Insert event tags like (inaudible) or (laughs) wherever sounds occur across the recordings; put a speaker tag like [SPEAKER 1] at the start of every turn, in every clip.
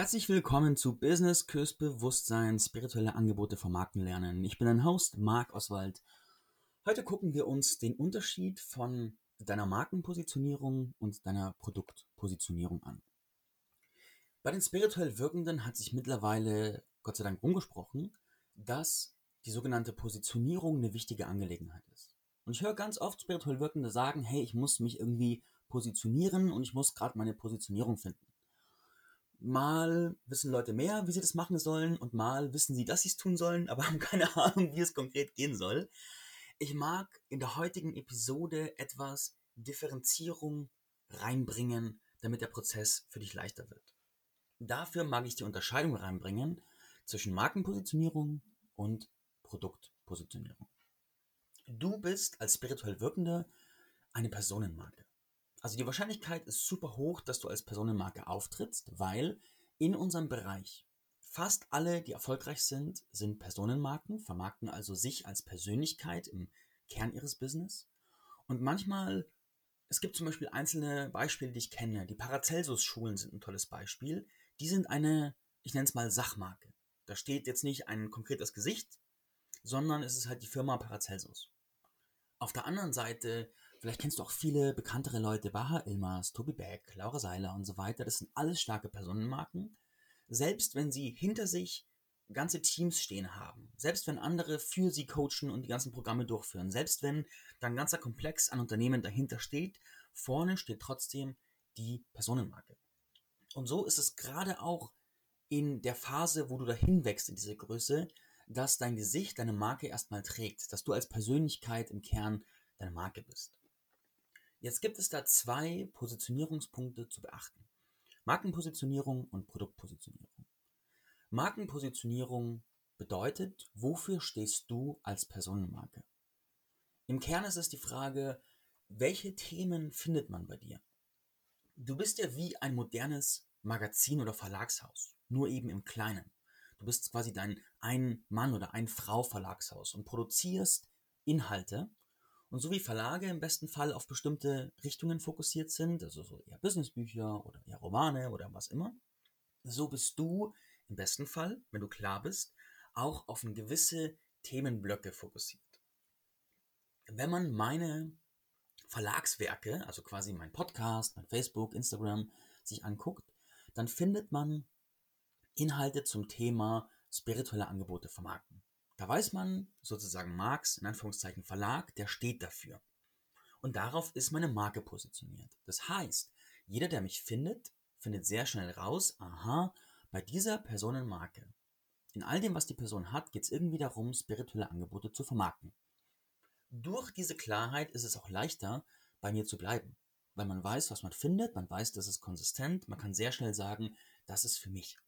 [SPEAKER 1] Herzlich willkommen zu Business Küss Bewusstsein, spirituelle Angebote vom Markenlernen. Ich bin dein Host, Marc Oswald. Heute gucken wir uns den Unterschied von deiner Markenpositionierung und deiner Produktpositionierung an. Bei den spirituell Wirkenden hat sich mittlerweile, Gott sei Dank, rumgesprochen, dass die sogenannte Positionierung eine wichtige Angelegenheit ist. Und ich höre ganz oft spirituell Wirkende sagen, hey, ich muss mich irgendwie positionieren und ich muss gerade meine Positionierung finden. Mal wissen Leute mehr, wie sie das machen sollen, und mal wissen sie, dass sie es tun sollen, aber (laughs) haben keine Ahnung, wie es konkret gehen soll. Ich mag in der heutigen Episode etwas Differenzierung reinbringen, damit der Prozess für dich leichter wird. Dafür mag ich die Unterscheidung reinbringen zwischen Markenpositionierung und Produktpositionierung. Du bist als spirituell Wirkende eine Personenmarke. Also die Wahrscheinlichkeit ist super hoch, dass du als Personenmarke auftrittst, weil in unserem Bereich fast alle, die erfolgreich sind, sind Personenmarken, vermarkten also sich als Persönlichkeit im Kern ihres Business. Und manchmal, es gibt zum Beispiel einzelne Beispiele, die ich kenne. Die Paracelsus-Schulen sind ein tolles Beispiel. Die sind eine, ich nenne es mal Sachmarke. Da steht jetzt nicht ein konkretes Gesicht, sondern es ist halt die Firma Paracelsus. Auf der anderen Seite Vielleicht kennst du auch viele bekanntere Leute, Baha Ilmaz, Tobi Beck, Laura Seiler und so weiter. Das sind alles starke Personenmarken. Selbst wenn sie hinter sich ganze Teams stehen haben, selbst wenn andere für sie coachen und die ganzen Programme durchführen, selbst wenn da ein ganzer Komplex an Unternehmen dahinter steht, vorne steht trotzdem die Personenmarke. Und so ist es gerade auch in der Phase, wo du dahin wächst in diese Größe, dass dein Gesicht deine Marke erstmal trägt, dass du als Persönlichkeit im Kern deine Marke bist. Jetzt gibt es da zwei Positionierungspunkte zu beachten. Markenpositionierung und Produktpositionierung. Markenpositionierung bedeutet, wofür stehst du als Personenmarke? Im Kern ist es die Frage, welche Themen findet man bei dir? Du bist ja wie ein modernes Magazin oder Verlagshaus, nur eben im Kleinen. Du bist quasi dein Ein-Mann- oder Ein-Frau-Verlagshaus und produzierst Inhalte, und so wie Verlage im besten Fall auf bestimmte Richtungen fokussiert sind, also so eher Businessbücher oder eher Romane oder was immer, so bist du im besten Fall, wenn du klar bist, auch auf gewisse Themenblöcke fokussiert. Wenn man meine Verlagswerke, also quasi mein Podcast, mein Facebook, Instagram, sich anguckt, dann findet man Inhalte zum Thema spirituelle Angebote vermarkten. Da weiß man sozusagen Marx, in Anführungszeichen Verlag, der steht dafür. Und darauf ist meine Marke positioniert. Das heißt, jeder, der mich findet, findet sehr schnell raus, aha, bei dieser Personenmarke. In all dem, was die Person hat, geht es irgendwie darum, spirituelle Angebote zu vermarkten. Durch diese Klarheit ist es auch leichter, bei mir zu bleiben. Weil man weiß, was man findet, man weiß, das ist konsistent, man kann sehr schnell sagen, das ist für mich.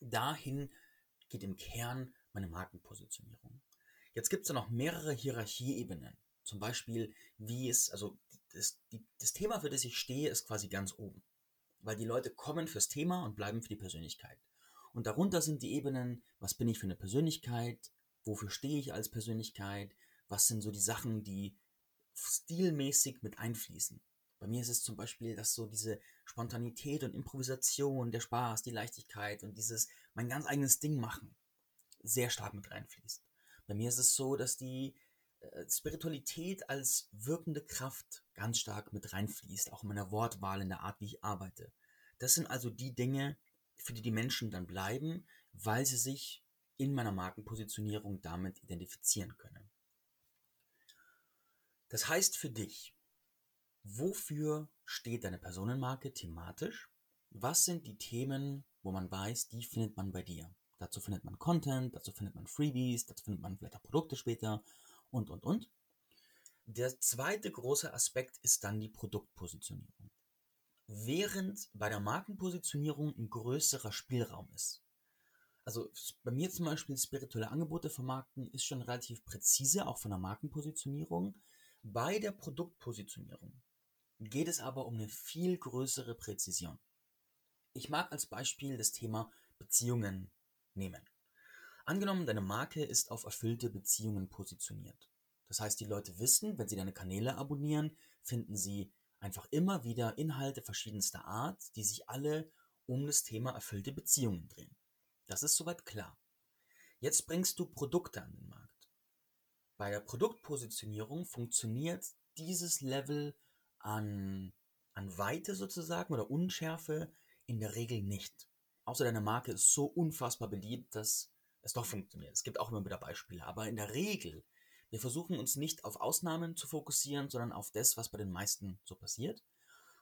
[SPEAKER 1] Dahin geht im Kern meine Markenpositionierung. Jetzt gibt es da noch mehrere Hierarchieebenen. Zum Beispiel, wie es, also das, die, das Thema, für das ich stehe, ist quasi ganz oben. Weil die Leute kommen fürs Thema und bleiben für die Persönlichkeit. Und darunter sind die Ebenen, was bin ich für eine Persönlichkeit, wofür stehe ich als Persönlichkeit, was sind so die Sachen, die stilmäßig mit einfließen. Bei mir ist es zum Beispiel, dass so diese Spontanität und Improvisation, der Spaß, die Leichtigkeit und dieses mein ganz eigenes Ding machen, sehr stark mit reinfließt. Bei mir ist es so, dass die äh, Spiritualität als wirkende Kraft ganz stark mit reinfließt, auch in meiner Wortwahl, in der Art, wie ich arbeite. Das sind also die Dinge, für die die Menschen dann bleiben, weil sie sich in meiner Markenpositionierung damit identifizieren können. Das heißt für dich, wofür steht deine Personenmarke thematisch? Was sind die Themen, wo man weiß, die findet man bei dir? Dazu findet man Content, dazu findet man Freebies, dazu findet man vielleicht auch Produkte später und, und, und. Der zweite große Aspekt ist dann die Produktpositionierung. Während bei der Markenpositionierung ein größerer Spielraum ist. Also bei mir zum Beispiel spirituelle Angebote vermarkten ist schon relativ präzise, auch von der Markenpositionierung. Bei der Produktpositionierung geht es aber um eine viel größere Präzision. Ich mag als Beispiel das Thema Beziehungen nehmen. Angenommen, deine Marke ist auf erfüllte Beziehungen positioniert. Das heißt, die Leute wissen, wenn sie deine Kanäle abonnieren, finden sie einfach immer wieder Inhalte verschiedenster Art, die sich alle um das Thema erfüllte Beziehungen drehen. Das ist soweit klar. Jetzt bringst du Produkte an den Markt. Bei der Produktpositionierung funktioniert dieses Level an, an Weite sozusagen oder Unschärfe in der Regel nicht. Außer deine Marke ist so unfassbar beliebt, dass es doch funktioniert. Es gibt auch immer wieder Beispiele. Aber in der Regel, wir versuchen uns nicht auf Ausnahmen zu fokussieren, sondern auf das, was bei den meisten so passiert.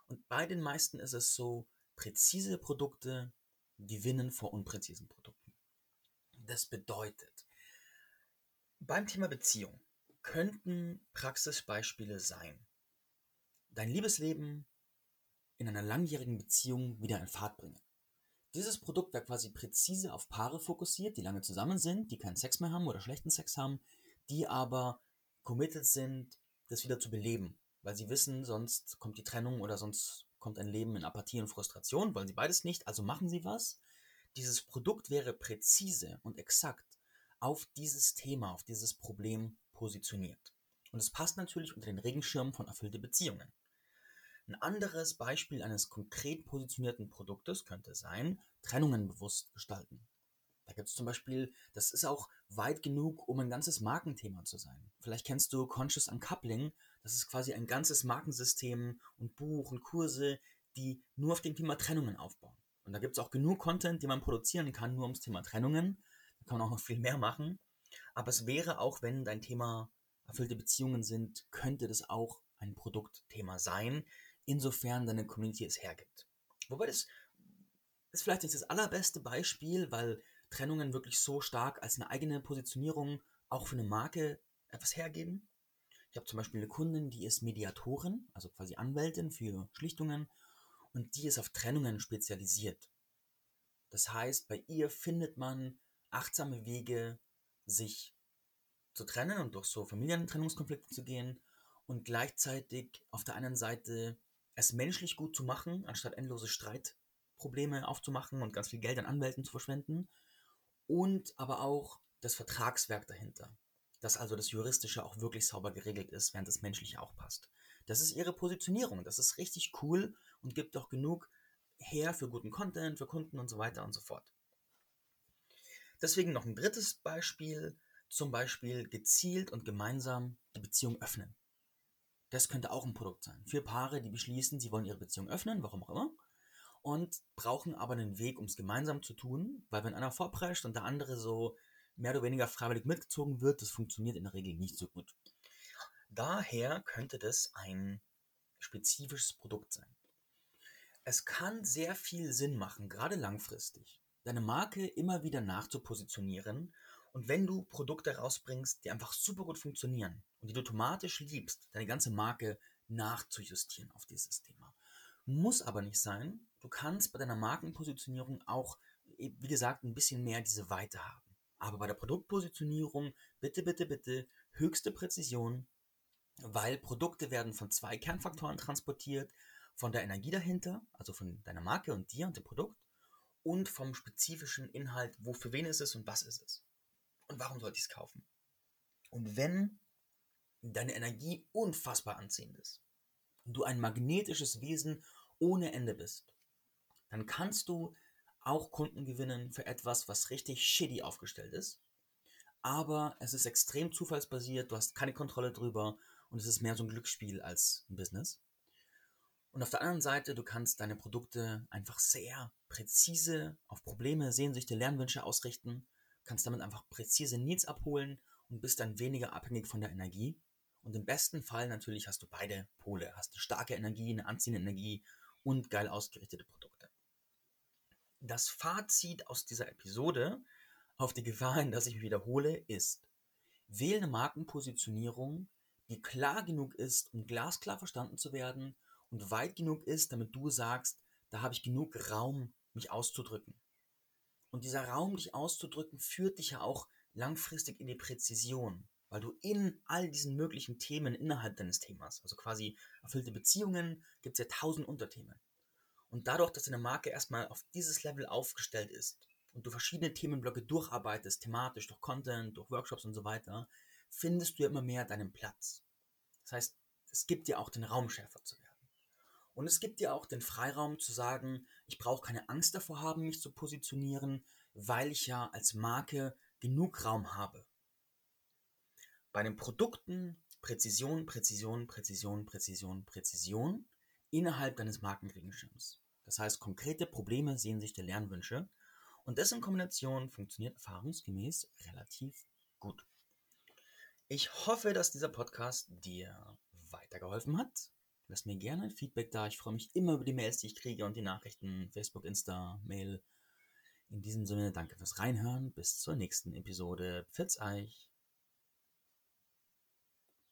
[SPEAKER 1] Und bei den meisten ist es so, präzise Produkte gewinnen vor unpräzisen Produkten. Das bedeutet, beim Thema Beziehung könnten Praxisbeispiele sein. Dein Liebesleben in einer langjährigen Beziehung wieder in Fahrt bringen. Dieses Produkt wäre quasi präzise auf Paare fokussiert, die lange zusammen sind, die keinen Sex mehr haben oder schlechten Sex haben, die aber committed sind, das wieder zu beleben, weil sie wissen, sonst kommt die Trennung oder sonst kommt ein Leben in Apathie und Frustration, wollen sie beides nicht, also machen sie was. Dieses Produkt wäre präzise und exakt auf dieses Thema, auf dieses Problem positioniert. Und es passt natürlich unter den Regenschirm von erfüllte Beziehungen. Ein anderes Beispiel eines konkret positionierten Produktes könnte sein, Trennungen bewusst gestalten. Da gibt es zum Beispiel, das ist auch weit genug, um ein ganzes Markenthema zu sein. Vielleicht kennst du Conscious Uncoupling, das ist quasi ein ganzes Markensystem und Buch und Kurse, die nur auf dem Thema Trennungen aufbauen. Und da gibt es auch genug Content, den man produzieren kann, nur ums Thema Trennungen. Da kann man auch noch viel mehr machen. Aber es wäre auch, wenn dein Thema erfüllte Beziehungen sind, könnte das auch ein Produktthema sein, insofern deine Community es hergibt. Wobei das ist vielleicht nicht das allerbeste Beispiel, weil Trennungen wirklich so stark als eine eigene Positionierung auch für eine Marke etwas hergeben. Ich habe zum Beispiel eine Kundin, die ist Mediatorin, also quasi Anwältin für Schlichtungen und die ist auf Trennungen spezialisiert. Das heißt, bei ihr findet man achtsame Wege, sich zu trennen und durch so Familientrennungskonflikte zu gehen und gleichzeitig auf der einen Seite es menschlich gut zu machen, anstatt endlose Streitprobleme aufzumachen und ganz viel Geld an Anwälten zu verschwenden. Und aber auch das Vertragswerk dahinter. Dass also das Juristische auch wirklich sauber geregelt ist, während das Menschliche auch passt. Das ist ihre Positionierung. Das ist richtig cool und gibt auch genug her für guten Content, für Kunden und so weiter und so fort. Deswegen noch ein drittes Beispiel, zum Beispiel gezielt und gemeinsam die Beziehung öffnen. Das könnte auch ein Produkt sein. Für Paare, die beschließen, sie wollen ihre Beziehung öffnen, warum auch immer, und brauchen aber einen Weg, um es gemeinsam zu tun, weil wenn einer vorprescht und der andere so mehr oder weniger freiwillig mitgezogen wird, das funktioniert in der Regel nicht so gut. Daher könnte das ein spezifisches Produkt sein. Es kann sehr viel Sinn machen, gerade langfristig, deine Marke immer wieder nachzupositionieren und wenn du Produkte rausbringst, die einfach super gut funktionieren und die du automatisch liebst, deine ganze Marke nachzujustieren auf dieses Thema. Muss aber nicht sein. Du kannst bei deiner Markenpositionierung auch, wie gesagt, ein bisschen mehr diese Weite haben. Aber bei der Produktpositionierung bitte, bitte, bitte höchste Präzision, weil Produkte werden von zwei Kernfaktoren transportiert, von der Energie dahinter, also von deiner Marke und dir und dem Produkt, und vom spezifischen Inhalt, wo für wen ist es und was ist es. Und warum sollte ich es kaufen? Und wenn deine Energie unfassbar anziehend ist und du ein magnetisches Wesen ohne Ende bist, dann kannst du auch Kunden gewinnen für etwas, was richtig shitty aufgestellt ist. Aber es ist extrem zufallsbasiert, du hast keine Kontrolle drüber und es ist mehr so ein Glücksspiel als ein Business. Und auf der anderen Seite, du kannst deine Produkte einfach sehr präzise auf Probleme, Sehnsüchte, Lernwünsche ausrichten kannst damit einfach präzise Needs abholen und bist dann weniger abhängig von der Energie. Und im besten Fall natürlich hast du beide Pole. Hast eine starke Energie, eine anziehende Energie und geil ausgerichtete Produkte. Das Fazit aus dieser Episode auf die Gefahr hin, dass ich mich wiederhole, ist, wähle eine Markenpositionierung, die klar genug ist, um glasklar verstanden zu werden und weit genug ist, damit du sagst, da habe ich genug Raum, mich auszudrücken. Und dieser Raum, dich auszudrücken, führt dich ja auch langfristig in die Präzision, weil du in all diesen möglichen Themen innerhalb deines Themas, also quasi erfüllte Beziehungen, gibt es ja tausend Unterthemen. Und dadurch, dass deine Marke erstmal auf dieses Level aufgestellt ist und du verschiedene Themenblöcke durcharbeitest, thematisch, durch Content, durch Workshops und so weiter, findest du ja immer mehr deinen Platz. Das heißt, es gibt dir auch den Raum, schärfer zu werden. Und es gibt dir auch den Freiraum zu sagen, Ich brauche keine Angst davor haben, mich zu positionieren, weil ich ja als Marke genug Raum habe. Bei den Produkten Präzision, Präzision, Präzision, Präzision, Präzision innerhalb deines Markenregenschirms. Das heißt, konkrete Probleme sehen sich der Lernwünsche und das in Kombination funktioniert erfahrungsgemäß relativ gut. Ich hoffe, dass dieser Podcast dir weitergeholfen hat. Lass mir gerne ein Feedback da. Ich freue mich immer über die Mails, die ich kriege und die Nachrichten, Facebook, Insta, Mail. In diesem Sinne, danke fürs Reinhören. Bis zur nächsten Episode. Pfiat's euch.